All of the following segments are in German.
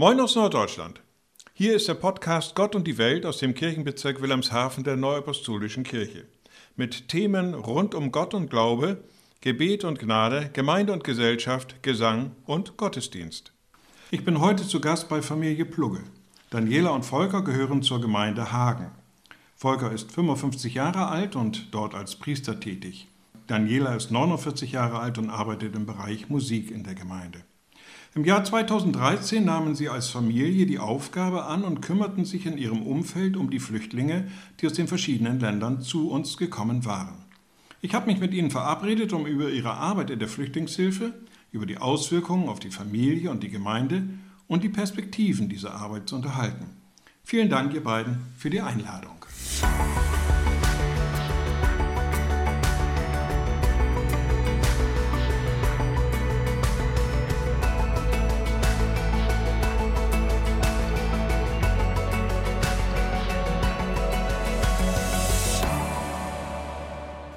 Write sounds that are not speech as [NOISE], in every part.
Moin aus Norddeutschland. Hier ist der Podcast Gott und die Welt aus dem Kirchenbezirk Wilhelmshaven der Neuapostolischen Kirche. Mit Themen rund um Gott und Glaube, Gebet und Gnade, Gemeinde und Gesellschaft, Gesang und Gottesdienst. Ich bin heute zu Gast bei Familie Plugge. Daniela und Volker gehören zur Gemeinde Hagen. Volker ist 55 Jahre alt und dort als Priester tätig. Daniela ist 49 Jahre alt und arbeitet im Bereich Musik in der Gemeinde. Im Jahr 2013 nahmen sie als Familie die Aufgabe an und kümmerten sich in ihrem Umfeld um die Flüchtlinge, die aus den verschiedenen Ländern zu uns gekommen waren. Ich habe mich mit ihnen verabredet, um über ihre Arbeit in der Flüchtlingshilfe, über die Auswirkungen auf die Familie und die Gemeinde und die Perspektiven dieser Arbeit zu unterhalten. Vielen Dank, ihr beiden, für die Einladung.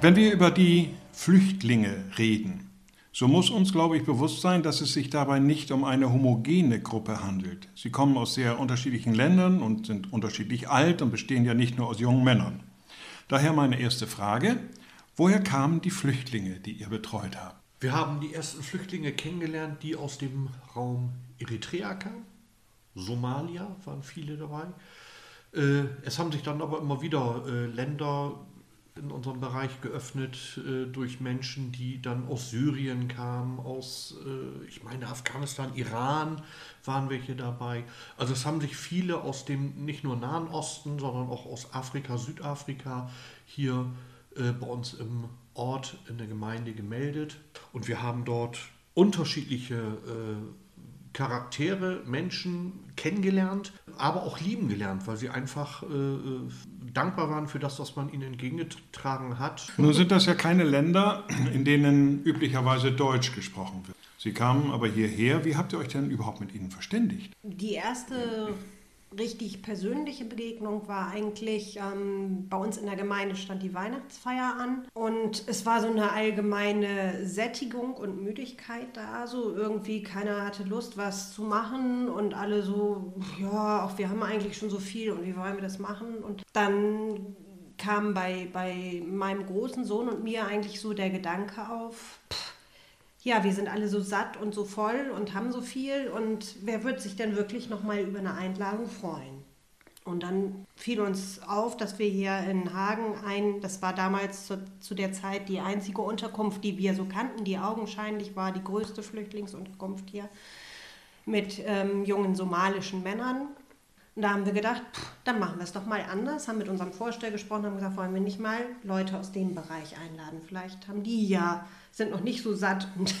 Wenn wir über die Flüchtlinge reden, so muss uns, glaube ich, bewusst sein, dass es sich dabei nicht um eine homogene Gruppe handelt. Sie kommen aus sehr unterschiedlichen Ländern und sind unterschiedlich alt und bestehen ja nicht nur aus jungen Männern. Daher meine erste Frage, woher kamen die Flüchtlinge, die ihr betreut habt? Wir haben die ersten Flüchtlinge kennengelernt, die aus dem Raum Eritrea kamen. Somalia waren viele dabei. Äh, es haben sich dann aber immer wieder äh, Länder in unserem Bereich geöffnet äh, durch Menschen, die dann aus Syrien kamen, aus, äh, ich meine, Afghanistan, Iran waren welche dabei. Also es haben sich viele aus dem nicht nur Nahen Osten, sondern auch aus Afrika, Südafrika hier äh, bei uns im Ort in der Gemeinde gemeldet. Und wir haben dort unterschiedliche äh, Charaktere, Menschen kennengelernt, aber auch lieben gelernt, weil sie einfach äh, äh, dankbar waren für das, was man ihnen entgegengetragen hat. Nun sind das ja keine Länder, in denen üblicherweise Deutsch gesprochen wird. Sie kamen aber hierher. Wie habt ihr euch denn überhaupt mit ihnen verständigt? Die erste richtig persönliche Begegnung war eigentlich, ähm, bei uns in der Gemeinde stand die Weihnachtsfeier an. Und es war so eine allgemeine Sättigung und Müdigkeit da, so irgendwie keiner hatte Lust, was zu machen. Und alle so, ja, auch wir haben eigentlich schon so viel und wie wollen wir das machen? Und dann kam bei, bei meinem großen Sohn und mir eigentlich so der Gedanke auf, pff, ja, wir sind alle so satt und so voll und haben so viel und wer wird sich denn wirklich nochmal über eine Einladung freuen? Und dann fiel uns auf, dass wir hier in Hagen ein, das war damals zu, zu, der Zeit die einzige Unterkunft, die wir so kannten, die augenscheinlich war die größte Flüchtlingsunterkunft hier, mit ähm, jungen somalischen Männern. Und da haben wir gedacht, pff, dann machen wir es doch mal anders, haben mit unserem Vorsteher gesprochen, haben gesagt, wollen wir nicht mal Leute aus dem Bereich einladen? Vielleicht haben die ja sind noch nicht so satt und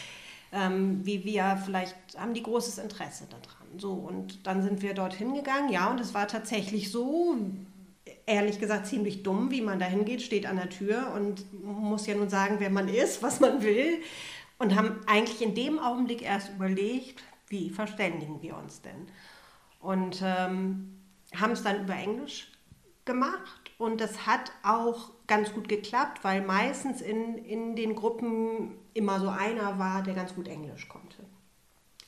[LAUGHS] ähm, wie wir, vielleicht haben die großes Interesse daran. So, und dann sind wir dorthin gegangen, ja, und es war tatsächlich so, ehrlich gesagt, ziemlich dumm, wie man da hingeht, steht an der Tür und muss ja nun sagen, wer man ist, was man will. Und haben eigentlich in dem Augenblick erst überlegt, wie verständigen wir uns denn? Und ähm, haben es dann über Englisch gemacht und das hat auch ganz gut geklappt, weil meistens in, in den Gruppen immer so einer war, der ganz gut Englisch konnte.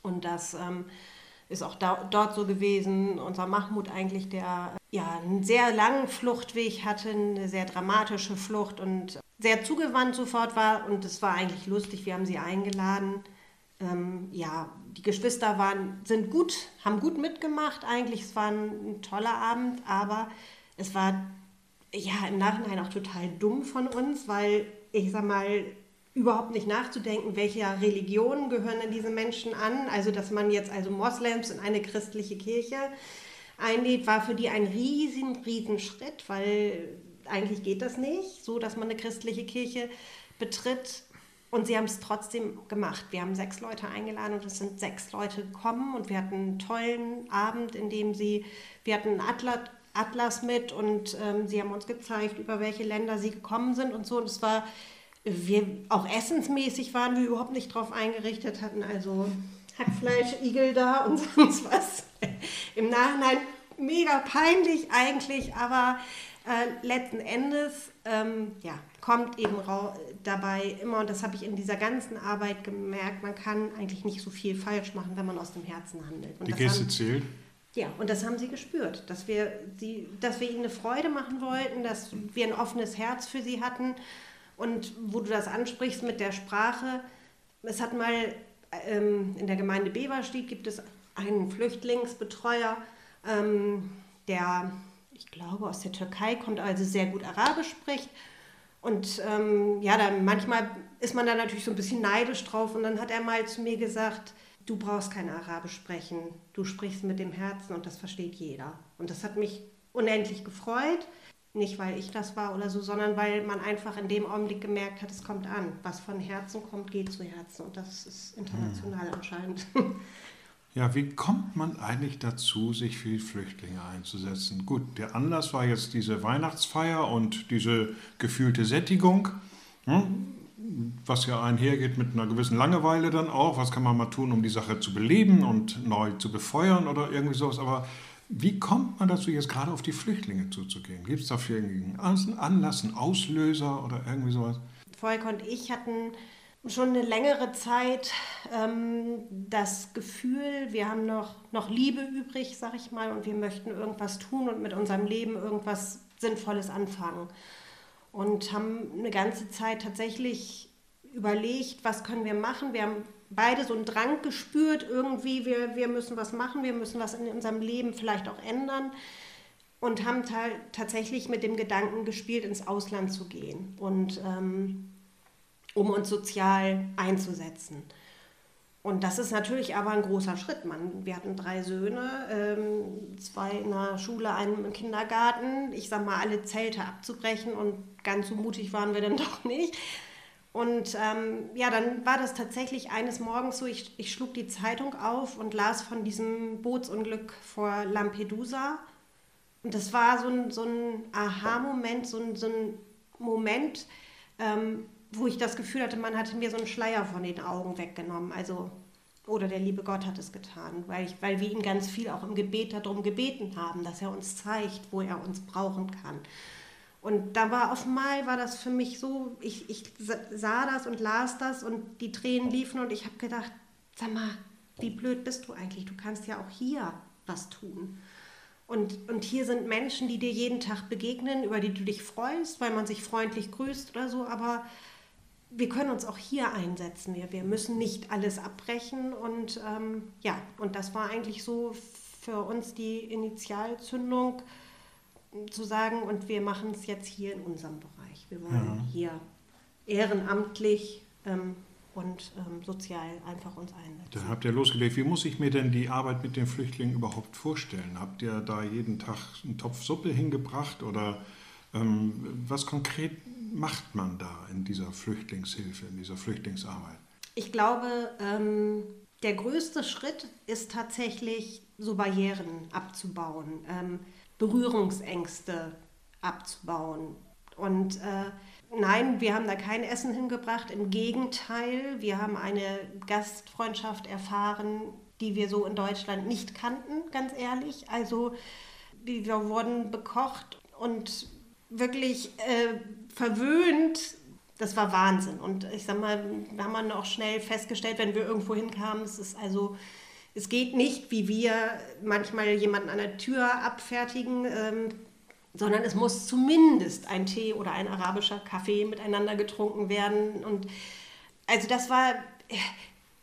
Und das ähm, ist auch da, dort so gewesen. Unser Mahmoud eigentlich, der ja einen sehr langen Fluchtweg hatte, eine sehr dramatische Flucht und sehr zugewandt sofort war. Und es war eigentlich lustig. Wir haben sie eingeladen. Ähm, ja, die Geschwister waren, sind gut, haben gut mitgemacht. Eigentlich, es war ein, ein toller Abend, aber es war ja im Nachhinein auch total dumm von uns, weil ich sag mal, überhaupt nicht nachzudenken, welcher Religion gehören denn diese Menschen an. Also, dass man jetzt also Moslems in eine christliche Kirche einlädt, war für die ein riesen, riesen Schritt, weil eigentlich geht das nicht, so dass man eine christliche Kirche betritt. Und sie haben es trotzdem gemacht. Wir haben sechs Leute eingeladen und es sind sechs Leute gekommen und wir hatten einen tollen Abend, in dem sie, wir hatten einen Atlas, Atlas mit und ähm, sie haben uns gezeigt, über welche Länder sie gekommen sind und so. Und es war, wir, auch essensmäßig waren wir überhaupt nicht drauf eingerichtet, hatten also Hackfleisch, Igel da [LAUGHS] und sonst was. Im Nachhinein mega peinlich eigentlich, aber äh, letzten Endes ähm, ja, kommt eben dabei immer, und das habe ich in dieser ganzen Arbeit gemerkt, man kann eigentlich nicht so viel falsch machen, wenn man aus dem Herzen handelt. Und Die Geste zählt? Ja, und das haben sie gespürt, dass wir, sie, dass wir ihnen eine Freude machen wollten, dass wir ein offenes Herz für sie hatten. Und wo du das ansprichst mit der Sprache, es hat mal ähm, in der Gemeinde Beverstedt gibt es einen Flüchtlingsbetreuer, ähm, der ich glaube, aus der Türkei kommt, also sehr gut Arabisch spricht. Und ähm, ja, dann manchmal ist man da natürlich so ein bisschen neidisch drauf. Und dann hat er mal zu mir gesagt, du brauchst kein Arabisch sprechen, du sprichst mit dem Herzen und das versteht jeder. Und das hat mich unendlich gefreut. Nicht, weil ich das war oder so, sondern weil man einfach in dem Augenblick gemerkt hat, es kommt an. Was von Herzen kommt, geht zu Herzen. Und das ist international hm. anscheinend. [LAUGHS] Ja, wie kommt man eigentlich dazu, sich für die Flüchtlinge einzusetzen? Gut, der Anlass war jetzt diese Weihnachtsfeier und diese gefühlte Sättigung, hm? Was ja einhergeht mit einer gewissen Langeweile dann auch. Was kann man mal tun, um die Sache zu beleben und neu zu befeuern oder irgendwie sowas? Aber wie kommt man dazu, jetzt gerade auf die Flüchtlinge zuzugehen? Gibt es dafür irgendeinen Anlass, einen Auslöser oder irgendwie sowas? Volk und ich hatten schon eine längere Zeit ähm, das Gefühl, wir haben noch, noch Liebe übrig, sag ich mal, und wir möchten irgendwas tun und mit unserem Leben irgendwas Sinnvolles anfangen. Und haben eine ganze Zeit tatsächlich überlegt, was können wir machen. Wir haben beide so einen Drang gespürt, irgendwie, wir, wir müssen was machen, wir müssen was in unserem Leben vielleicht auch ändern. Und haben tatsächlich mit dem Gedanken gespielt, ins Ausland zu gehen. Und ähm, um uns sozial einzusetzen. Und das ist natürlich aber ein großer Schritt. Man, wir hatten drei Söhne, ähm, zwei in der Schule, einen im Kindergarten. Ich sag mal, alle Zelte abzubrechen und ganz so mutig waren wir dann [LAUGHS] doch nicht. Und ähm, ja, dann war das tatsächlich eines Morgens so, ich, ich schlug die Zeitung auf und las von diesem Bootsunglück vor Lampedusa. Und das war so ein, so ein Aha-Moment, so ein, so ein Moment, ähm, wo ich das Gefühl hatte, man hatte mir so einen Schleier von den Augen weggenommen. Also, oder der liebe Gott hat es getan, weil, ich, weil wir ihn ganz viel auch im Gebet darum gebeten haben, dass er uns zeigt, wo er uns brauchen kann. Und da war auf einmal, war das für mich so, ich, ich sah das und las das und die Tränen liefen und ich habe gedacht, sag mal, wie blöd bist du eigentlich? Du kannst ja auch hier was tun. Und, und hier sind Menschen, die dir jeden Tag begegnen, über die du dich freust, weil man sich freundlich grüßt oder so, aber wir können uns auch hier einsetzen. Wir, wir müssen nicht alles abbrechen. Und ähm, ja, und das war eigentlich so für uns die Initialzündung, zu sagen, und wir machen es jetzt hier in unserem Bereich. Wir wollen ja. hier ehrenamtlich ähm, und ähm, sozial einfach uns einsetzen. Dann habt ihr losgelegt. Wie muss ich mir denn die Arbeit mit den Flüchtlingen überhaupt vorstellen? Habt ihr da jeden Tag einen Topf Suppe hingebracht oder ähm, was konkret macht man da in dieser Flüchtlingshilfe, in dieser Flüchtlingsarbeit? Ich glaube, ähm, der größte Schritt ist tatsächlich, so Barrieren abzubauen, ähm, Berührungsängste abzubauen. Und äh, nein, wir haben da kein Essen hingebracht. Im Gegenteil, wir haben eine Gastfreundschaft erfahren, die wir so in Deutschland nicht kannten, ganz ehrlich. Also wir wurden bekocht und wirklich äh, verwöhnt. Das war Wahnsinn. Und ich sag mal, da haben wir auch schnell festgestellt, wenn wir irgendwo hinkamen, es ist also, es geht nicht, wie wir manchmal jemanden an der Tür abfertigen, ähm, sondern es muss zumindest ein Tee oder ein arabischer Kaffee miteinander getrunken werden. Und also das war,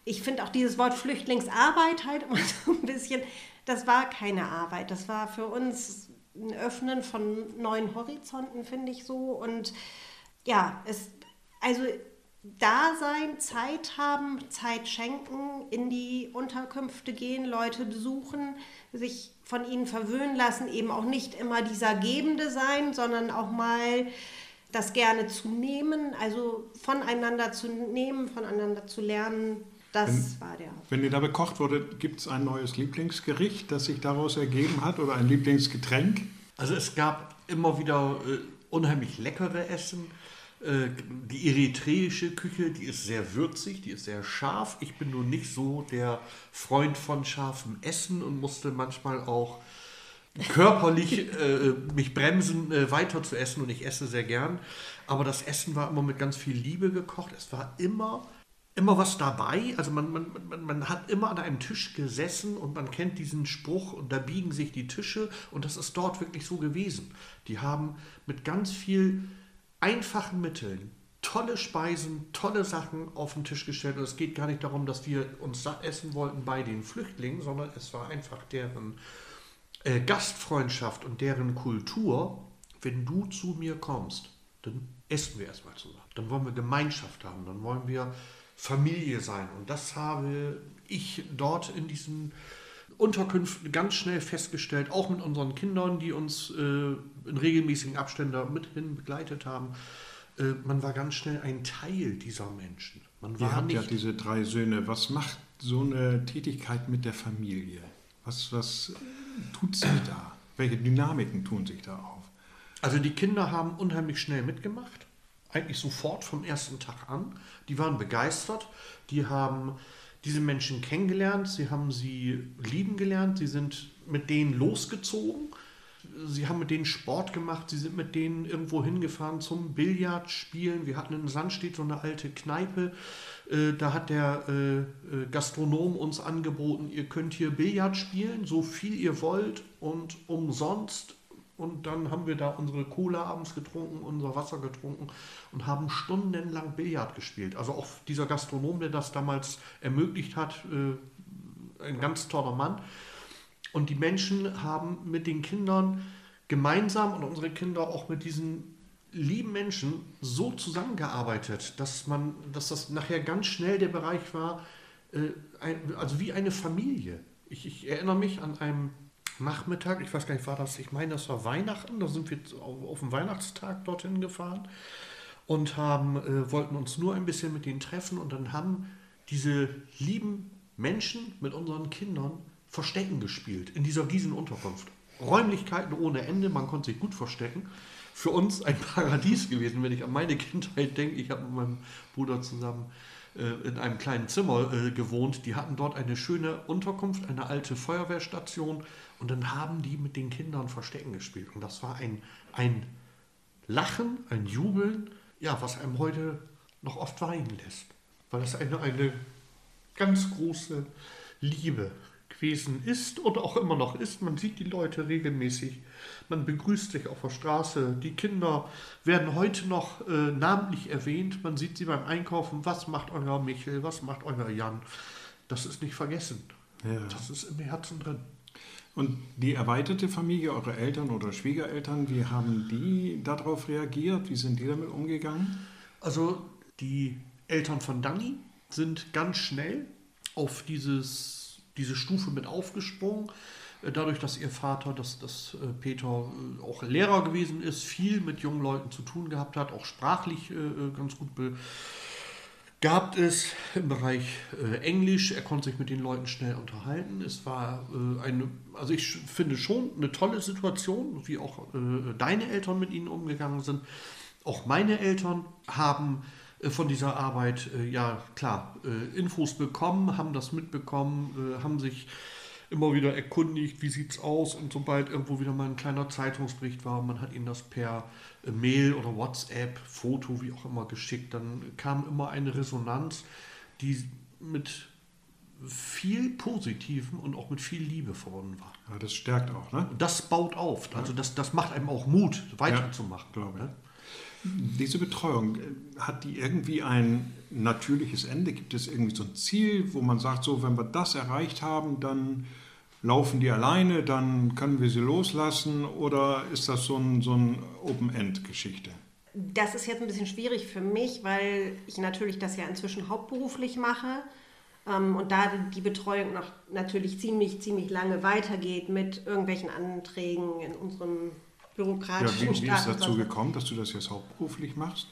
ich finde auch dieses Wort Flüchtlingsarbeit halt immer [LAUGHS] so ein bisschen, das war keine Arbeit. Das war für uns ein Öffnen von neuen Horizonten, finde ich so. Und ja, es, also da sein, Zeit haben, Zeit schenken, in die Unterkünfte gehen, Leute besuchen, sich von ihnen verwöhnen lassen, eben auch nicht immer dieser Gebende sein, sondern auch mal das gerne zu nehmen, also voneinander zu nehmen, voneinander zu lernen. Das wenn, war der. Wenn ihr da bekocht wurde, gibt es ein neues Lieblingsgericht, das sich daraus ergeben hat oder ein Lieblingsgetränk? Also es gab immer wieder äh, unheimlich leckere Essen. Äh, die eritreische Küche, die ist sehr würzig, die ist sehr scharf. Ich bin nur nicht so der Freund von scharfem Essen und musste manchmal auch körperlich äh, mich bremsen, äh, weiter zu essen und ich esse sehr gern. Aber das Essen war immer mit ganz viel Liebe gekocht. Es war immer, immer was dabei. Also man, man, man, man hat immer an einem Tisch gesessen und man kennt diesen Spruch und da biegen sich die Tische und das ist dort wirklich so gewesen. Die haben mit ganz viel einfachen Mitteln tolle Speisen, tolle Sachen auf den Tisch gestellt. Und es geht gar nicht darum, dass wir uns satt essen wollten bei den Flüchtlingen, sondern es war einfach deren äh, Gastfreundschaft und deren Kultur. Wenn du zu mir kommst, dann essen wir erstmal zusammen. Dann wollen wir Gemeinschaft haben, dann wollen wir Familie sein. Und das habe ich dort in diesen Unterkünften ganz schnell festgestellt, auch mit unseren Kindern, die uns äh, in regelmäßigen Abständen mithin begleitet haben. Äh, man war ganz schnell ein Teil dieser Menschen. Man Ihr war habt nicht, ja diese drei Söhne. Was macht so eine Tätigkeit mit der Familie? Was, was tut sie da? Welche Dynamiken tun sich da auf? Also die Kinder haben unheimlich schnell mitgemacht, eigentlich sofort vom ersten Tag an. Die waren begeistert, die haben diese Menschen kennengelernt, sie haben sie lieben gelernt, sie sind mit denen losgezogen, sie haben mit denen Sport gemacht, sie sind mit denen irgendwo hingefahren zum Billardspielen. Wir hatten in Sandstedt so eine alte Kneipe, äh, da hat der äh, äh, Gastronom uns angeboten, ihr könnt hier Billard spielen, so viel ihr wollt und umsonst und dann haben wir da unsere Cola abends getrunken, unser Wasser getrunken und haben stundenlang Billard gespielt. Also auch dieser Gastronom, der das damals ermöglicht hat, äh, ein ganz toller Mann. Und die Menschen haben mit den Kindern gemeinsam und unsere Kinder auch mit diesen lieben Menschen so zusammengearbeitet, dass man, dass das nachher ganz schnell der Bereich war, äh, ein, also wie eine Familie. Ich, ich erinnere mich an einem Nachmittag, ich weiß gar nicht, war das, ich meine, das war Weihnachten, da sind wir auf, auf den Weihnachtstag dorthin gefahren und haben, äh, wollten uns nur ein bisschen mit denen treffen und dann haben diese lieben Menschen mit unseren Kindern Verstecken gespielt in dieser Gießen-Unterkunft. Räumlichkeiten ohne Ende, man konnte sich gut verstecken. Für uns ein [LAUGHS] Paradies gewesen, wenn ich an meine Kindheit denke. Ich habe mit meinem Bruder zusammen äh, in einem kleinen Zimmer äh, gewohnt. Die hatten dort eine schöne Unterkunft, eine alte Feuerwehrstation und dann haben die mit den Kindern Verstecken gespielt. Und das war ein, ein Lachen, ein Jubeln, ja, was einem heute noch oft weinen lässt. Weil das eine, eine ganz große Liebe gewesen ist und auch immer noch ist. Man sieht die Leute regelmäßig, man begrüßt sich auf der Straße. Die Kinder werden heute noch äh, namentlich erwähnt. Man sieht sie beim Einkaufen. Was macht euer Michel? Was macht euer Jan? Das ist nicht vergessen. Ja. Das ist im Herzen drin. Und die erweiterte Familie, eure Eltern oder Schwiegereltern, wie haben die darauf reagiert? Wie sind die damit umgegangen? Also die Eltern von Danny sind ganz schnell auf dieses, diese Stufe mit aufgesprungen. Äh, Dadurch, dass ihr Vater, dass, dass äh, Peter äh, auch Lehrer gewesen ist, viel mit jungen Leuten zu tun gehabt hat, auch sprachlich ganz gut begabt ist im Bereich äh, Englisch. Er konnte sich mit den Leuten schnell unterhalten. Es war äh, eine, also ich finde schon eine tolle Situation, wie auch äh, deine Eltern mit ihnen umgegangen sind. Auch meine Eltern haben äh, von dieser Arbeit, äh, ja klar, äh, Infos bekommen, haben das mitbekommen, haben sich immer wieder erkundigt, wie sieht's aus und sobald irgendwo wieder mal ein kleiner Zeitungsbericht war, man hat ihnen das per äh, Mail oder WhatsApp, Foto, wie auch immer geschickt, dann kam immer eine Resonanz, die mit viel Positivem und auch mit viel Liebe verbunden war. Ja, das stärkt auch, ne? Und das baut auf, also das, das macht einem auch Mut, weiterzumachen. glaube ich. ne? Diese Betreuung, äh, hat die irgendwie ein natürliches Ende? Gibt es irgendwie so ein Ziel, wo man sagt, so, wenn wir das erreicht haben, dann laufen die alleine, dann können wir sie loslassen? Oder ist das so ein, so ein Open-End-Geschichte? Das ist jetzt ein bisschen schwierig für mich, weil ich natürlich das ja inzwischen hauptberuflich mache ähm, und da die Betreuung noch natürlich ziemlich, ziemlich lange weitergeht mit irgendwelchen Anträgen in unserem Ja, bürokratischen wie, wie ist dazu gekommen, dass du das jetzt hauptberuflich machst?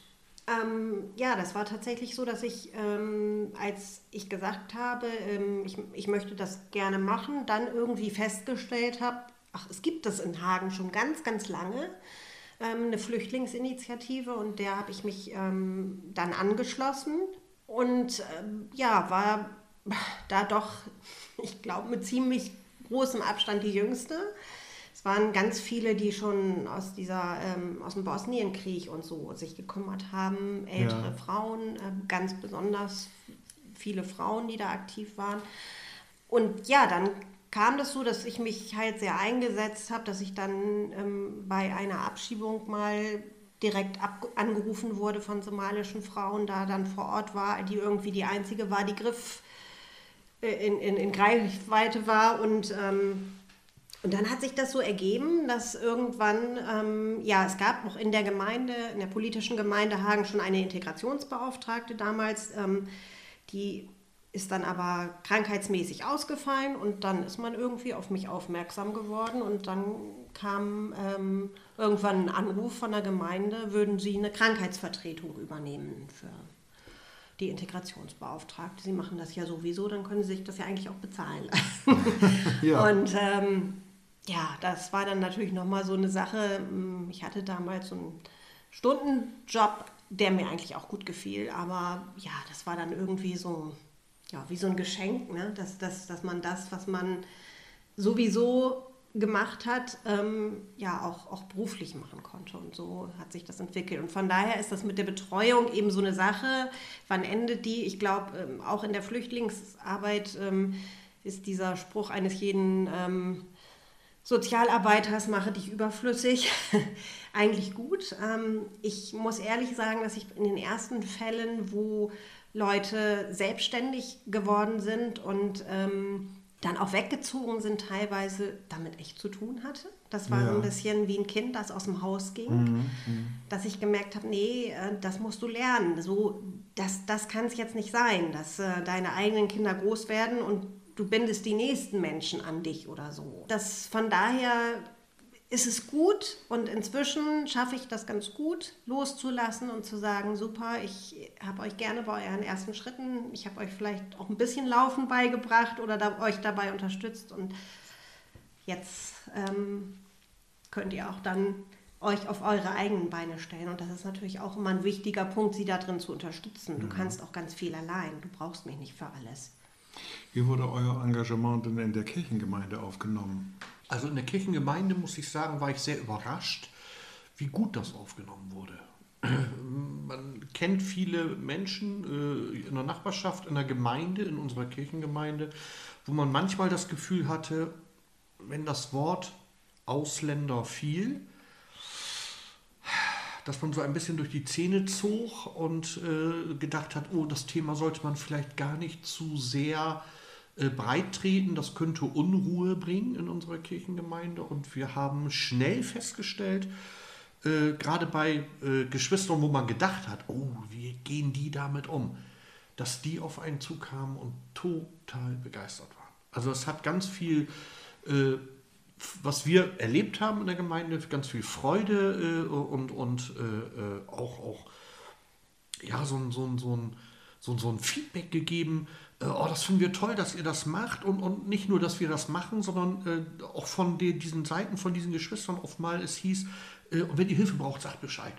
Ähm, ja, das war tatsächlich so, dass ich, ähm, als ich gesagt habe, ähm, ich, ich möchte das gerne machen, dann irgendwie festgestellt habe, ach, es gibt das in Hagen schon ganz, ganz lange, ähm, eine Flüchtlingsinitiative und der habe ich mich ähm, dann angeschlossen und ähm, ja, war da doch, [LAUGHS] ich glaube, mit ziemlich großem Abstand die jüngste. Es waren ganz viele, die schon aus dieser, ähm, aus dem Bosnienkrieg und so sich gekümmert haben, ältere ja. Frauen, äh, ganz besonders viele Frauen, die da aktiv waren. Und ja, dann kam das so, dass ich mich halt sehr eingesetzt habe, dass ich dann ähm, bei einer Abschiebung mal direkt angerufen wurde von somalischen Frauen, da dann vor Ort war, die irgendwie die einzige war, die Griff äh, in, in, in Greifweite war und ähm, und dann hat sich das so ergeben, dass irgendwann, ähm, ja, es gab noch in der Gemeinde, in der politischen Gemeinde Hagen schon eine Integrationsbeauftragte damals, ähm, die ist dann aber krankheitsmäßig ausgefallen und dann ist man irgendwie auf mich aufmerksam geworden und dann kam ähm, irgendwann ein Anruf von der Gemeinde, würden Sie eine Krankheitsvertretung übernehmen für die Integrationsbeauftragte. Sie machen das ja sowieso, dann können Sie sich das ja eigentlich auch bezahlen lassen. [LAUGHS] ja. Und ähm, ja, das war dann natürlich nochmal so eine Sache. Hm, ich hatte damals so einen Stundenjob, der mir eigentlich auch gut gefiel, aber ja, das war dann irgendwie so, ja, wie so ein Geschenk, ne? dass, dass, dass man das, was man sowieso gemacht hat, ähm, ja auch, auch beruflich machen konnte. Und so hat sich das entwickelt. Und von daher ist das mit der Betreuung eben so eine Sache. Wann endet die? Ich glaube, ähm, auch in der Flüchtlingsarbeit ähm, ist dieser Spruch eines jeden ähm, Sozialarbeiters mache dich überflüssig. [LAUGHS] Eigentlich gut. Ähm, ich muss ehrlich sagen, dass ich in den ersten Fällen, wo Leute selbstständig geworden sind und ähm, dann auch weggezogen sind, teilweise damit echt zu tun hatte. Das war ja. ein bisschen wie ein Kind, das aus dem Haus ging, mhm, mhm. dass ich gemerkt habe, nee, äh, das musst du lernen. So, das, das kann es jetzt nicht sein, dass äh, deine eigenen Kinder groß werden und du bindest die nächsten Menschen an dich oder so. Das von daher ist es gut und inzwischen schaffe ich das ganz gut, loszulassen und zu sagen, super, ich habe euch gerne bei euren ersten Schritten, ich habe euch vielleicht auch ein bisschen Laufen beigebracht oder da, euch dabei unterstützt und jetzt ähm, könnt ihr auch dann euch auf eure eigenen Beine stellen. Und das ist natürlich auch immer ein wichtiger Punkt, sie darin zu unterstützen. Du mhm. kannst auch ganz viel allein, du brauchst mich nicht für alles. Wie wurde euer Engagement denn in der Kirchengemeinde aufgenommen? Also in der Kirchengemeinde, muss ich sagen, war ich sehr überrascht, wie gut das aufgenommen wurde. [CLEARS THROAT] Man kennt viele Menschen äh, in der Nachbarschaft, in der Gemeinde, in unserer Kirchengemeinde, wo man manchmal das Gefühl hatte, wenn das Wort Ausländer fiel, dass man so ein bisschen durch die Zähne zog und äh, gedacht hat, oh, das Thema sollte man vielleicht gar nicht zu sehr äh, breit treten, das könnte Unruhe bringen in unserer Kirchengemeinde. Und wir haben schnell festgestellt, äh, gerade bei äh, Geschwistern, wo man gedacht hat, oh, wie gehen die damit um, dass die auf einen zukamen und total begeistert waren. Also es hat ganz viel äh, was wir erlebt haben in der Gemeinde, ganz viel Freude äh, und, und äh, äh auch, auch ja, so, so, so, so, so ein Feedback gegeben. Äh, oh, das finden wir toll, dass ihr das macht. Und, und nicht nur, dass wir das machen, sondern äh, auch von den, diesen Seiten, von diesen Geschwistern oft mal es hieß, äh, und wenn ihr Hilfe braucht, sagt Bescheid.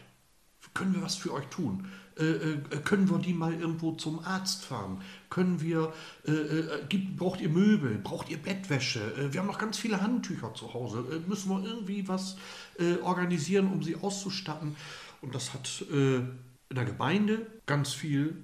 Können wir was für euch tun? Äh, äh, können wir die mal irgendwo zum Arzt fahren? Können wir, äh, äh, gibt, braucht ihr Möbel? Braucht ihr Bettwäsche? Äh, wir haben noch ganz viele Handtücher zu Hause. Äh, müssen wir irgendwie was organisieren, um sie auszustatten? Und das hat in der Gemeinde ganz viel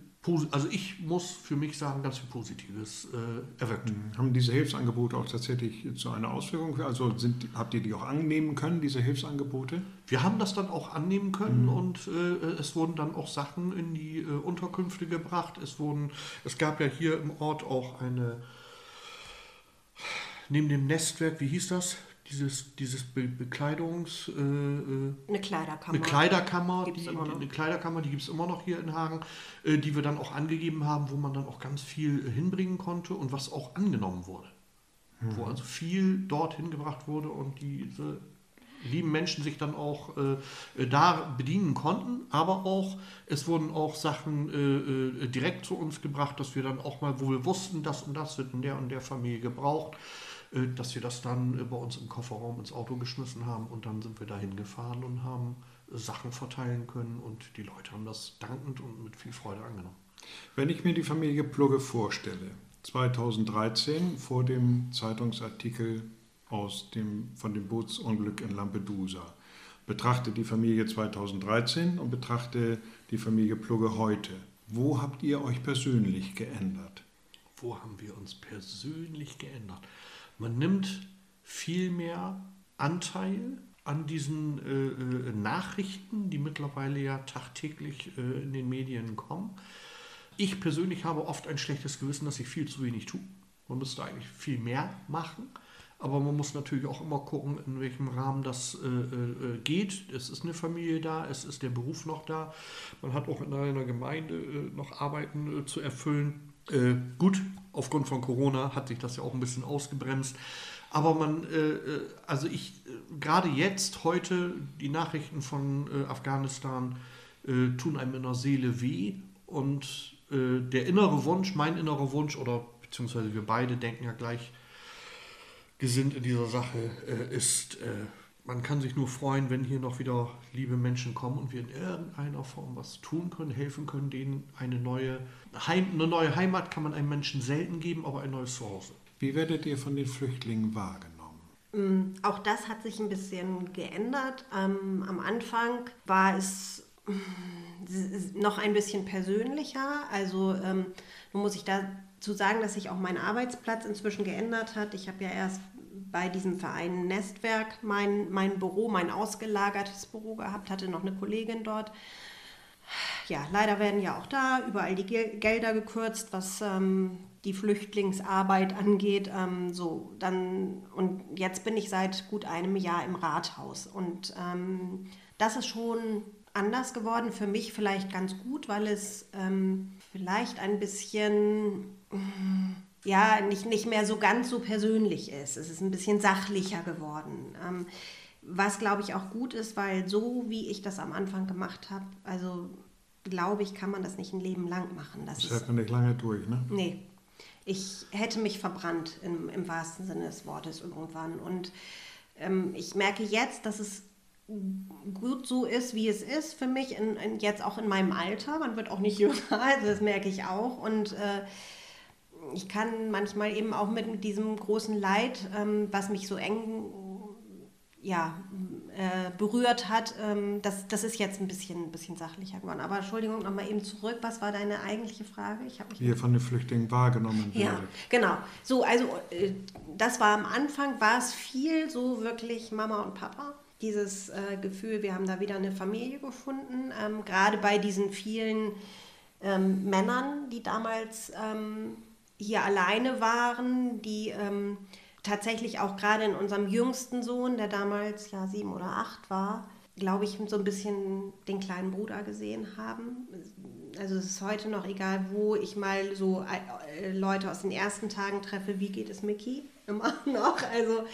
also ich muss für mich sagen, ganz viel Positives äh, erwirkt. Mhm. Haben diese Hilfsangebote auch tatsächlich zu einer Auswirkung? Also sind, habt ihr die auch annehmen können, diese Hilfsangebote? Wir haben das dann auch annehmen können mhm. und äh, es wurden dann auch Sachen in die äh, Unterkünfte gebracht. Es, wurden, es gab ja hier im Ort auch eine, neben dem Nestwerk, wie hieß das? dieses, dieses Be Bekleidungs... Äh, äh, eine Kleiderkammer. Eine Kleiderkammer, die, eine Kleiderkammer, die gibt es immer noch hier in Hagen, äh, die wir dann auch angegeben haben, wo man dann auch ganz viel äh, hinbringen konnte und was auch angenommen wurde. Mhm. Wo also viel dorthin gebracht wurde und diese lieben Menschen sich dann auch äh, äh, da bedienen konnten, aber auch es wurden auch Sachen äh, direkt zu uns gebracht, dass wir dann auch mal, wo wir wussten, das und das wird in der und der Familie gebraucht, äh, dass wir das dann bei uns im Kofferraum ins Auto geschmissen haben und dann sind wir dahin gefahren und haben Sachen verteilen können und die Leute haben das dankend und mit viel Freude angenommen. Wenn ich mir die Familie Plugge vorstelle, 2013 vor dem Zeitungsartikel aus dem, von dem Bootsunglück in Lampedusa. Betrachte die Familie 2013 und betrachte die Familie Plugge heute. Wo habt ihr euch persönlich geändert? Wo haben wir uns persönlich geändert? Man nimmt viel mehr Anteil an diesen äh, äh, Nachrichten, die mittlerweile ja tagtäglich äh, in den Medien kommen. Ich persönlich habe oft ein schlechtes Gewissen, dass ich viel zu wenig tue. Man müsste eigentlich viel mehr machen. Aber man muss natürlich auch immer gucken, in welchem Rahmen das äh, äh, geht. Es ist eine Familie da, es ist der Beruf noch da. Man hat auch in einer Gemeinde äh, noch Arbeiten äh, zu erfüllen. Äh, gut, aufgrund von Corona hat sich das ja auch ein bisschen ausgebremst. Aber man, äh, also ich, gerade jetzt, heute, die Nachrichten von Afghanistan tun einem in der Seele weh. Und der innere Wunsch, mein innerer Wunsch, oder beziehungsweise wir beide denken ja gleich, gesinnt in dieser Sache äh, ist. Äh, man kann sich nur freuen, wenn hier noch wieder liebe Menschen kommen und wir in irgendeiner Form was tun können, helfen können, denen eine neue, Heim, eine neue Heimat kann man einem Menschen selten geben, aber ein neues Zuhause. Wie werdet ihr von den Flüchtlingen wahrgenommen? Mm, auch das hat sich ein bisschen geändert. Ähm, am Anfang war es mm, noch ein bisschen persönlicher. Also ähm, nun muss ich dazu sagen, dass sich auch mein Arbeitsplatz inzwischen geändert hat. Ich habe ja erst bei diesem Verein Nestwerk mein, mein Büro, mein ausgelagertes Büro gehabt, hatte noch eine Kollegin dort. Ja, leider werden ja auch da überall die Gelder gekürzt, was ähm, die Flüchtlingsarbeit angeht. Ähm, so, dann, und jetzt bin ich seit gut einem Jahr im Rathaus. Und ähm, das ist schon anders geworden, für mich vielleicht ganz gut, weil es ähm, vielleicht ein bisschen ja, nicht, nicht mehr so ganz so persönlich ist. Es ist ein bisschen sachlicher geworden. Ähm, was, glaube ich, auch gut ist, weil so wie ich das am Anfang gemacht habe, also glaube ich, kann man das nicht ein Leben lang machen. Das, das hält man nicht lange durch, ne? Nee. Ich hätte mich verbrannt im, im wahrsten Sinne des Wortes irgendwann. Und ähm, ich merke jetzt, dass es gut so ist, wie es ist für mich, in, in, jetzt auch in meinem Alter. Man wird auch nicht jünger, [LAUGHS] also das merke ich auch. Und äh, ich kann manchmal eben auch mit, mit diesem großen Leid, ähm, was mich so eng ja, äh, berührt hat, ähm, das, das ist jetzt ein bisschen, ein bisschen sachlicher geworden. Aber Entschuldigung, nochmal eben zurück. Was war deine eigentliche Frage? Ich Wie ihr von den Flüchtlingen wahrgenommen werdet. Ja, genau. So, also äh, das war am Anfang, war es viel so wirklich Mama und Papa. Dieses äh, Gefühl, wir haben da wieder eine Familie gefunden. Ähm, gerade bei diesen vielen ähm, Männern, die damals ähm, hier alleine waren, die ähm, tatsächlich auch gerade in unserem jüngsten Sohn, der damals ja sieben oder acht war, glaube ich, so ein bisschen den kleinen Bruder gesehen haben. Also es ist heute noch egal, wo ich mal so äh, Leute aus den ersten Tagen treffe, wie geht es Mickey? Immer [LAUGHS] noch. Also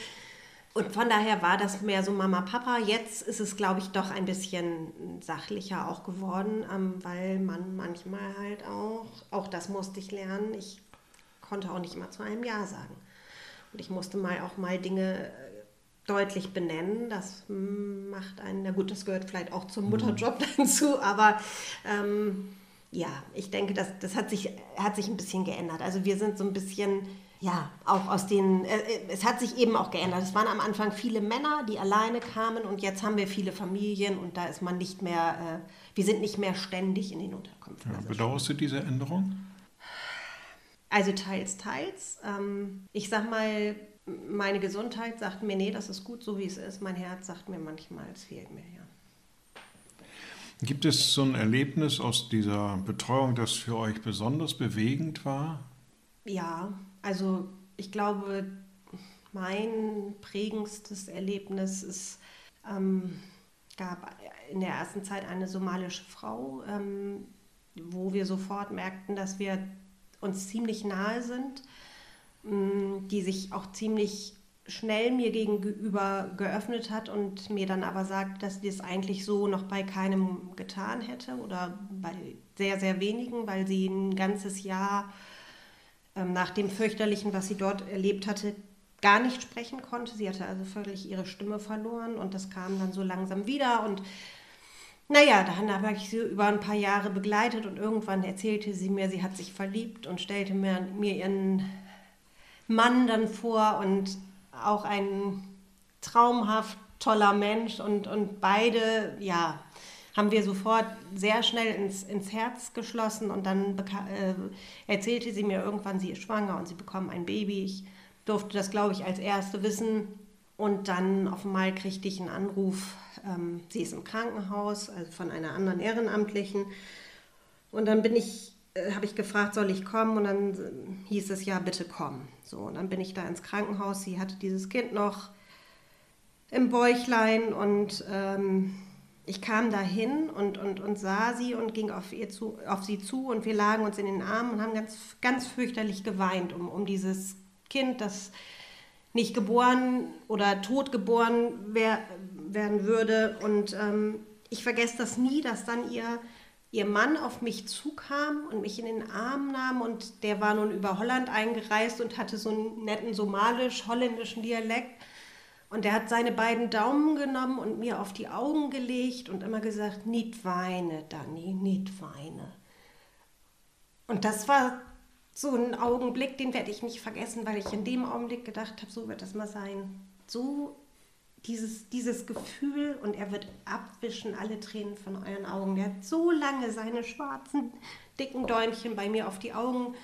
und von daher war das mehr so Mama, Papa. Jetzt ist es, glaube ich, doch ein bisschen sachlicher auch geworden, ähm, weil man manchmal halt auch, auch das musste ich lernen, ich konnte auch nicht immer zu einem Ja sagen. Und ich musste mal auch mal Dinge äh, deutlich benennen. Das macht einen, na gut, das gehört vielleicht auch zum mhm. Mutterjob [LAUGHS] dazu, aber ähm, ja, ich denke, das, das hat, sich, hat sich ein bisschen geändert. Also wir sind so ein bisschen, ja, auch aus den, äh, äh, es hat sich eben auch geändert. Es waren am Anfang viele Männer, die alleine kamen und jetzt haben wir viele Familien und da ist man nicht mehr, äh, wir sind nicht mehr ständig in den Unterkünften. Ja, bedauerst du diese Änderung? Also teils, teils. Ähm, ich sag mal, meine Gesundheit sagt mir, nee, das ist gut so, wie es ist. Mein Herz sagt mir manchmal, es fehlt mir, ja. Gibt es so ein Erlebnis aus dieser Betreuung, das für euch besonders bewegend war? Ja, also ich glaube, mein prägendstes Erlebnis ist, ähm, gab in der ersten Zeit eine somalische Frau, ähm, wo wir sofort merkten, dass wir uns ziemlich nahe sind, mm, die sich auch ziemlich schnell mir gegenüber geöffnet hat und mir dann aber sagt, dass sie es eigentlich so noch bei keinem getan hätte oder bei sehr, sehr wenigen, weil sie ein ganzes Jahr nach dem fürchterlichen, was sie dort erlebt hatte, gar nicht sprechen konnte. Sie hatte also völlig ihre Stimme verloren und das kam dann so langsam wieder und naja, dann habe ich sie über ein paar Jahre begleitet und irgendwann erzählte sie mir, sie hat sich verliebt und stellte mir, mir ihren Mann dann vor und auch ein traumhaft toller Mensch und, und beide, ja, haben wir sofort sehr schnell ins, ins Herz geschlossen und dann äh, erzählte sie mir irgendwann, sie ist schwanger und sie bekommen ein Baby. Ich durfte das, glaube ich, als Erste wissen. Und dann auf einmal kriegte ich einen Anruf, ähm, sie ist im Krankenhaus, also von einer anderen Ehrenamtlichen. Und dann bin ich, äh, habe ich gefragt, soll ich kommen? Und dann äh, hieß es, ja, bitte komm. So, und dann bin ich da ins Krankenhaus. Sie hatte dieses Kind noch im Bäuchlein und ähm, ich kam dahin und, und, und sah sie und ging auf, ihr zu, auf sie zu und wir lagen uns in den Armen und haben ganz, ganz fürchterlich geweint um, um dieses Kind, das nicht geboren oder tot geboren wer, werden würde. Und ähm, ich vergesse das nie, dass dann ihr, ihr Mann auf mich zukam und mich in den Arm nahm und der war nun über Holland eingereist und hatte so einen netten somalisch-holländischen Dialekt und er hat seine beiden Daumen genommen und mir auf die Augen gelegt und immer gesagt, nicht weine, Dani, nicht weine. Und das war so ein Augenblick, den werde ich nicht vergessen, weil ich in dem Augenblick gedacht habe, so wird das mal sein. So dieses, dieses Gefühl und er wird abwischen alle Tränen von euren Augen. Der hat so lange seine schwarzen, dicken Däumchen bei mir auf die Augen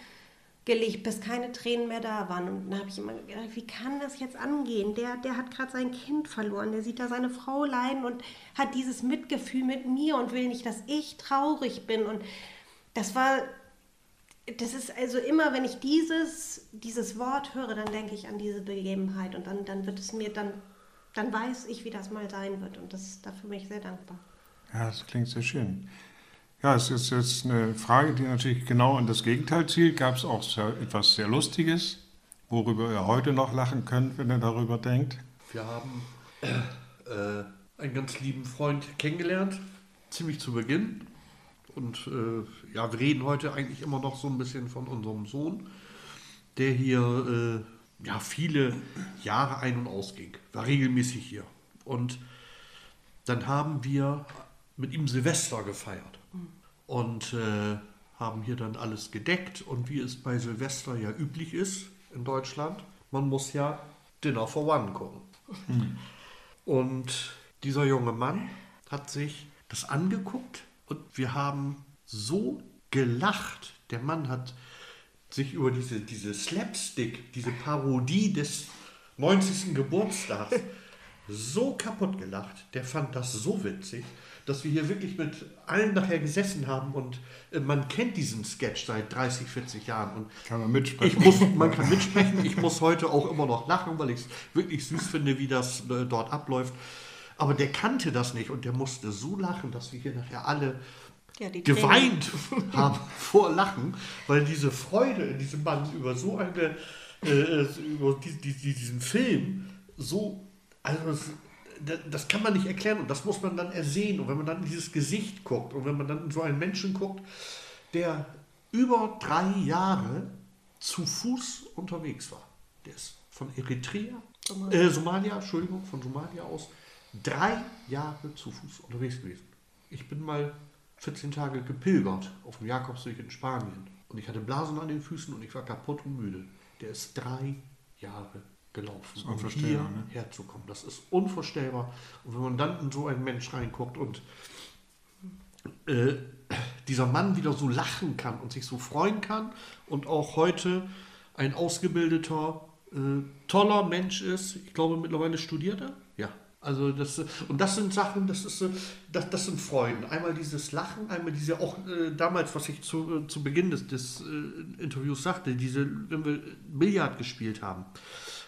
gelegt, bis keine Tränen mehr da waren. Und dann habe ich immer gedacht, wie kann das jetzt angehen? Der, der hat gerade sein Kind verloren, der sieht da seine Frau leiden und hat dieses Mitgefühl mit mir und will nicht, dass ich traurig bin. Und das war, das ist also immer, wenn ich dieses, dieses Wort höre, dann denke ich an diese Begebenheit und dann, dann wird es mir, dann, dann weiß ich, wie das mal sein wird. Und das, dafür bin ich sehr dankbar. Ja, das klingt sehr schön. Ja, es ist jetzt eine Frage, die natürlich genau an das Gegenteil zielt. Gab es auch etwas sehr Lustiges, worüber ihr heute noch lachen könnt, wenn ihr darüber denkt? Wir haben äh, einen ganz lieben Freund kennengelernt, ziemlich zu Beginn. Und äh, ja, wir reden heute eigentlich immer noch so ein bisschen von unserem Sohn, der hier äh, ja, viele Jahre ein- und ausging, war regelmäßig hier. Und dann haben wir mit ihm Silvester gefeiert und äh, haben hier dann alles gedeckt. Und wie es bei Silvester ja üblich ist in Deutschland, man muss ja Dinner for One gucken. Mhm. Und dieser junge Mann hat sich das angeguckt und wir haben so gelacht. Der Mann hat sich über diese, diese Slapstick, diese Parodie des 90. Geburtstags [LAUGHS] so kaputt gelacht. Der fand das so witzig dass wir hier wirklich mit allen nachher gesessen haben und äh, man kennt diesen Sketch seit 30, 40 Jahren. Und kann man mitsprechen. Ich muss, man kann [LAUGHS] mitsprechen. Ich muss heute auch immer noch lachen, weil ich es wirklich süß finde, wie das äh, dort abläuft. Aber der kannte das nicht und der musste so lachen, dass wir hier nachher alle ja, geweint [LAUGHS] haben vor Lachen, weil diese Freude in diesem Mann über so eine, äh, über die, die, diesen Film so, also das kann man nicht erklären und das muss man dann ersehen. Und wenn man dann in dieses Gesicht guckt und wenn man dann in so einen Menschen guckt, der über drei Jahre zu Fuß unterwegs war. Der ist von Eritrea, Somalia, äh, Somalia Entschuldigung, von Somalia aus drei Jahre zu Fuß unterwegs gewesen. Ich bin mal 14 Tage gepilgert auf dem Jakobsweg in Spanien und ich hatte Blasen an den Füßen und ich war kaputt und müde. Der ist drei Jahre gelaufen, um hier ne? herzukommen. Das ist unvorstellbar. Und wenn man dann in so einen Mensch reinguckt und äh, dieser Mann wieder so lachen kann und sich so freuen kann und auch heute ein ausgebildeter, äh, toller Mensch ist, ich glaube mittlerweile studiert er, ja. Also das, und das sind Sachen, das ist das, das sind Freuden. Einmal dieses Lachen, einmal diese auch äh, damals, was ich zu, äh, zu Beginn des, des äh, Interviews sagte, diese, wenn wir Billard gespielt haben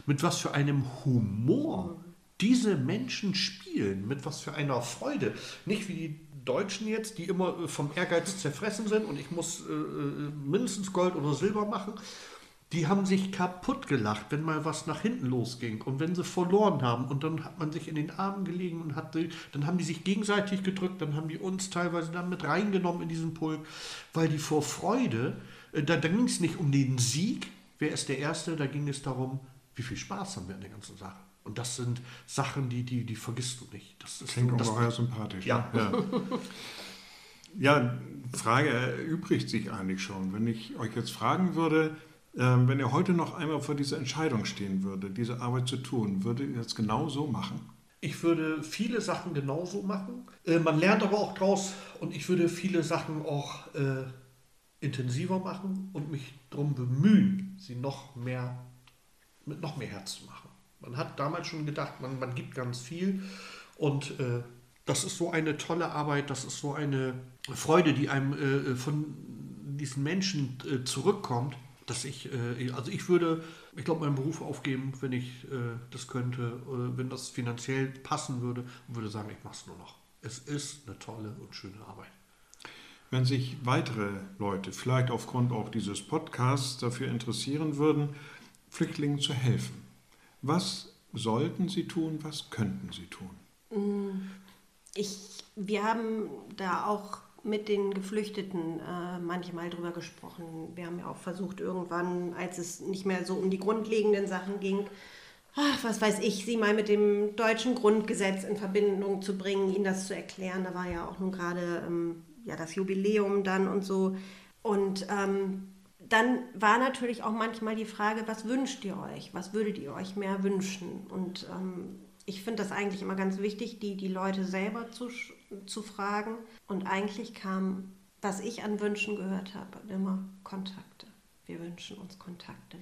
mit was für einem Humor diese Menschen spielen, mit was für einer Freude. Nicht wie die Deutschen jetzt, die immer äh, vom Ehrgeiz zerfressen sind und ich muss äh, äh, mindestens Gold oder Silber machen. Die haben sich kaputt gelacht, wenn mal was nach hinten losging und wenn sie verloren haben und dann hat man sich in den Armen gelegen und hat, dann haben die sich gegenseitig gedrückt, dann haben die uns teilweise dann mit reingenommen in diesen Pulk, weil die vor Freude, äh, da, da ging es nicht um den Sieg, wer ist der Erste, da ging es darum, wie viel Spaß haben wir an der ganzen Sache. Und das sind Sachen, die, die, die vergisst du nicht. Das ist Klingt das, ungeheuer sympathisch. Ja. Ja. ja, Frage erübrigt sich eigentlich schon. Wenn ich euch jetzt fragen würde, Ähm, wenn ihr heute noch einmal vor dieser Entscheidung stehen würde, diese Arbeit zu tun, würdet ihr das genau so machen? Ich würde viele Sachen genauso machen. Äh, man lernt aber auch draus und ich würde viele Sachen auch äh, intensiver machen und mich darum bemühen, sie noch mehr mit noch mehr Herz zu machen. Man hat damals schon gedacht, man, man gibt ganz viel und äh, das ist so eine tolle Arbeit, das ist so eine Freude, die einem äh, von diesen Menschen äh, zurückkommt, dass ich, äh, also ich würde, ich glaube, meinen Beruf aufgeben, wenn ich äh, das könnte, wenn das finanziell passen würde und würde sagen, ich mache es nur noch. Es ist eine tolle und schöne Arbeit. Wenn sich weitere Leute vielleicht aufgrund auch dieses Podcasts dafür interessieren würden, Flüchtlingen zu helfen, was sollten sie tun, was könnten sie tun? Mm, ich, wir haben da auch mit den Geflüchteten äh, manchmal drüber gesprochen. Wir haben ja auch versucht, irgendwann, als es nicht mehr so um die grundlegenden Sachen ging, ach, was weiß ich, sie mal mit dem deutschen Grundgesetz in Verbindung zu bringen, ihnen das zu erklären. Da war ja auch nun gerade ähm, ja, das Jubiläum dann und so. Und ähm, dann war natürlich auch manchmal die Frage, was wünscht ihr euch? Was würdet ihr euch mehr wünschen? Und ähm, ich finde das eigentlich immer ganz wichtig, die, die Leute selber zu, zu fragen. Und eigentlich kam, was ich an Wünschen gehört habe, immer Kontakte. Wir wünschen uns Kontakte.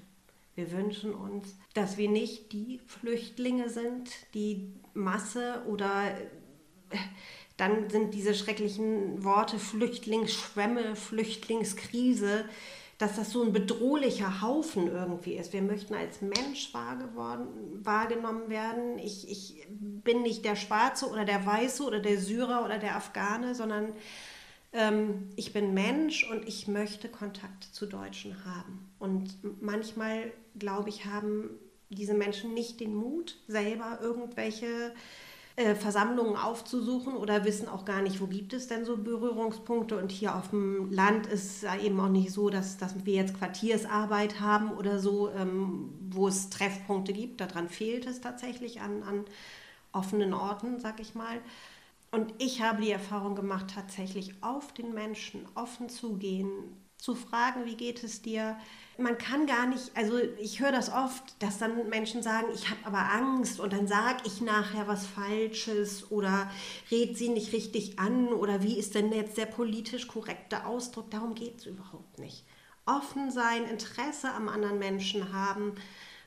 Wir wünschen uns, dass wir nicht die Flüchtlinge sind, die Masse oder äh, dann sind diese schrecklichen Worte Flüchtlingsschwämme, Flüchtlingskrise, dass das so ein bedrohlicher Haufen irgendwie ist. Wir möchten als Mensch wahrgenommen werden. Ich, ich bin nicht der Schwarze oder der Weiße oder der Syrer oder der Afghane, sondern ähm, ich bin Mensch und ich möchte Kontakt zu Deutschen haben. Und manchmal, glaube ich, haben diese Menschen nicht den Mut, selber irgendwelche äh, Versammlungen aufzusuchen oder wissen auch gar nicht, wo gibt es denn so Berührungspunkte. Und hier auf dem Land ist es eben auch nicht so, dass, dass wir jetzt Quartiersarbeit haben oder so, ähm, wo es Treffpunkte gibt. Daran fehlt es tatsächlich an, an offenen Orten, sag ich mal. Und ich habe die Erfahrung gemacht, tatsächlich auf den Menschen offen zu gehen, zu fragen, wie geht es dir, man kann gar nicht, also ich höre das oft, dass dann Menschen sagen, ich habe aber Angst und dann sage ich nachher was Falsches oder red sie nicht richtig an oder wie ist denn jetzt der politisch korrekte Ausdruck? Darum geht es überhaupt nicht. Offen sein, Interesse am anderen Menschen haben,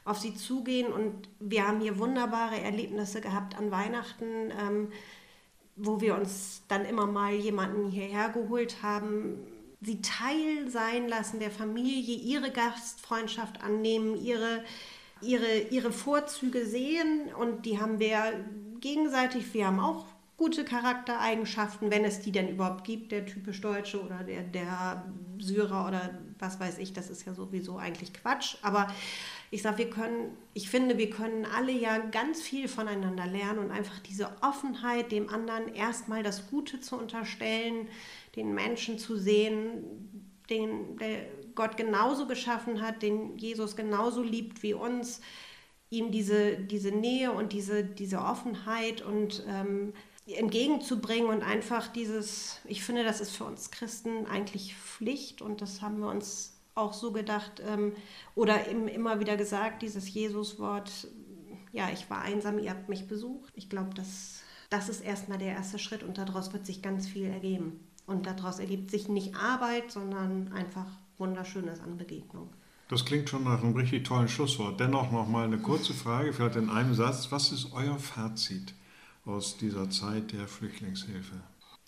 auf sie zugehen und wir haben hier wunderbare Erlebnisse gehabt an Weihnachten, ähm, wo wir uns dann immer mal jemanden hierher geholt haben, sie Teil sein lassen der Familie, ihre Gastfreundschaft annehmen, ihre, ihre, ihre Vorzüge sehen. Und die haben wir gegenseitig, wir haben auch gute Charaktereigenschaften, wenn es die denn überhaupt gibt, der typisch Deutsche oder der, der Syrer oder was weiß ich, das ist ja sowieso eigentlich Quatsch. Aber ich sage, wir können, ich finde, wir können alle ja ganz viel voneinander lernen und einfach diese Offenheit, dem anderen erstmal das Gute zu unterstellen, den Menschen zu sehen, den der Gott genauso geschaffen hat, den Jesus genauso liebt wie uns, ihm diese, diese Nähe und diese, diese Offenheit und ähm, entgegenzubringen und einfach dieses, ich finde, das ist für uns Christen eigentlich Pflicht und das haben wir uns auch so gedacht ähm, oder im, immer wieder gesagt, dieses Jesuswort, ja, ich war einsam, ihr habt mich besucht. Ich glaube, das, das ist erstmal der erste Schritt und daraus wird sich ganz viel ergeben. Und daraus ergibt sich nicht Arbeit, sondern einfach Wunderschönes an Begegnung. Das klingt schon nach einem richtig tollen Schlusswort. Dennoch noch mal eine kurze Frage, vielleicht in einem Satz. Was ist euer Fazit aus dieser Zeit der Flüchtlingshilfe?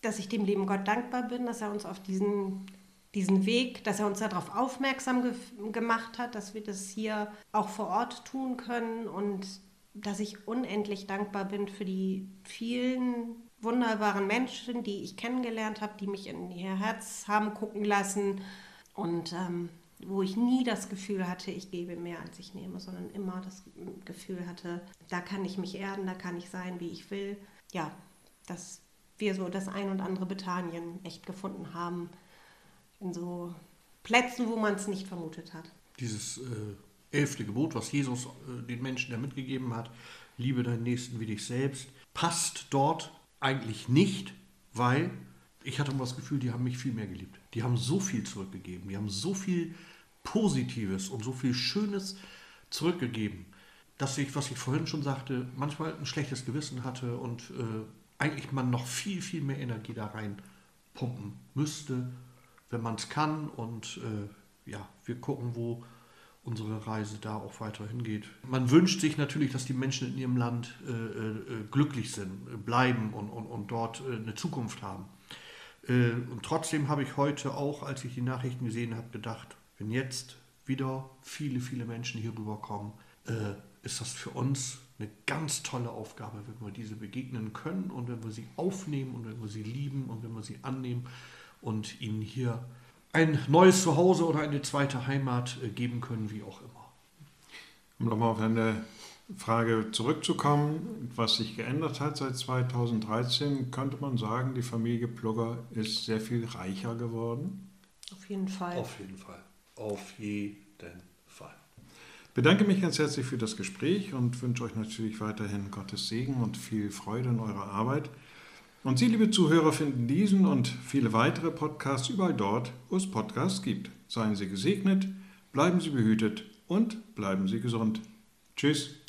Dass ich dem lieben Gott dankbar bin, dass er uns auf diesen, diesen Weg, dass er uns darauf aufmerksam ge gemacht hat, dass wir das hier auch vor Ort tun können und dass ich unendlich dankbar bin für die vielen wunderbaren Menschen, die ich kennengelernt habe, die mich in ihr Herz haben gucken lassen und ähm, wo ich nie das Gefühl hatte, ich gebe mehr, als ich nehme, sondern immer das Gefühl hatte, da kann ich mich erden, da kann ich sein, wie ich will. Ja, dass wir so das ein und andere Bethanien echt gefunden haben, in so Plätzen, wo man es nicht vermutet hat. Dieses äh, elfte Gebot, was Jesus äh, den Menschen da mitgegeben hat, liebe deinen Nächsten wie dich selbst, passt dort eigentlich nicht, weil ich hatte immer das Gefühl, die haben mich viel mehr geliebt. Die haben so viel zurückgegeben, die haben so viel Positives und so viel Schönes zurückgegeben, dass ich, was ich vorhin schon sagte, manchmal ein schlechtes Gewissen hatte und äh, eigentlich man noch viel, viel mehr Energie da rein pumpen müsste, wenn man es kann. Und äh, ja, wir gucken, wo unsere Reise da auch weiterhin geht. Man wünscht sich natürlich, dass die Menschen in ihrem Land äh, äh, glücklich sind, bleiben und, und, und dort äh, eine Zukunft haben. Äh, und trotzdem habe ich heute auch, als ich die Nachrichten gesehen habe, gedacht, wenn jetzt wieder viele, viele Menschen hier rüberkommen, äh, ist das für uns eine ganz tolle Aufgabe, wenn wir diese begegnen können und wenn wir sie aufnehmen und wenn wir sie lieben und wenn wir sie annehmen und ihnen hier ein neues Zuhause oder eine zweite Heimat äh, geben können, wie auch immer. Um nochmal auf eine Frage zurückzukommen, was sich geändert hat seit 2013, könnte man sagen, die Familie Plugger ist sehr viel reicher geworden. Auf jeden Fall. Auf jeden Fall. Auf jeden Fall. Ich bedanke mich ganz herzlich für das Gespräch und wünsche euch natürlich weiterhin Gottes Segen und viel Freude in eurer Arbeit. Und Sie, liebe Zuhörer, finden diesen und viele weitere Podcasts überall dort, wo es Podcasts gibt. Seien Sie gesegnet, bleiben Sie behütet und bleiben Sie gesund. Tschüss.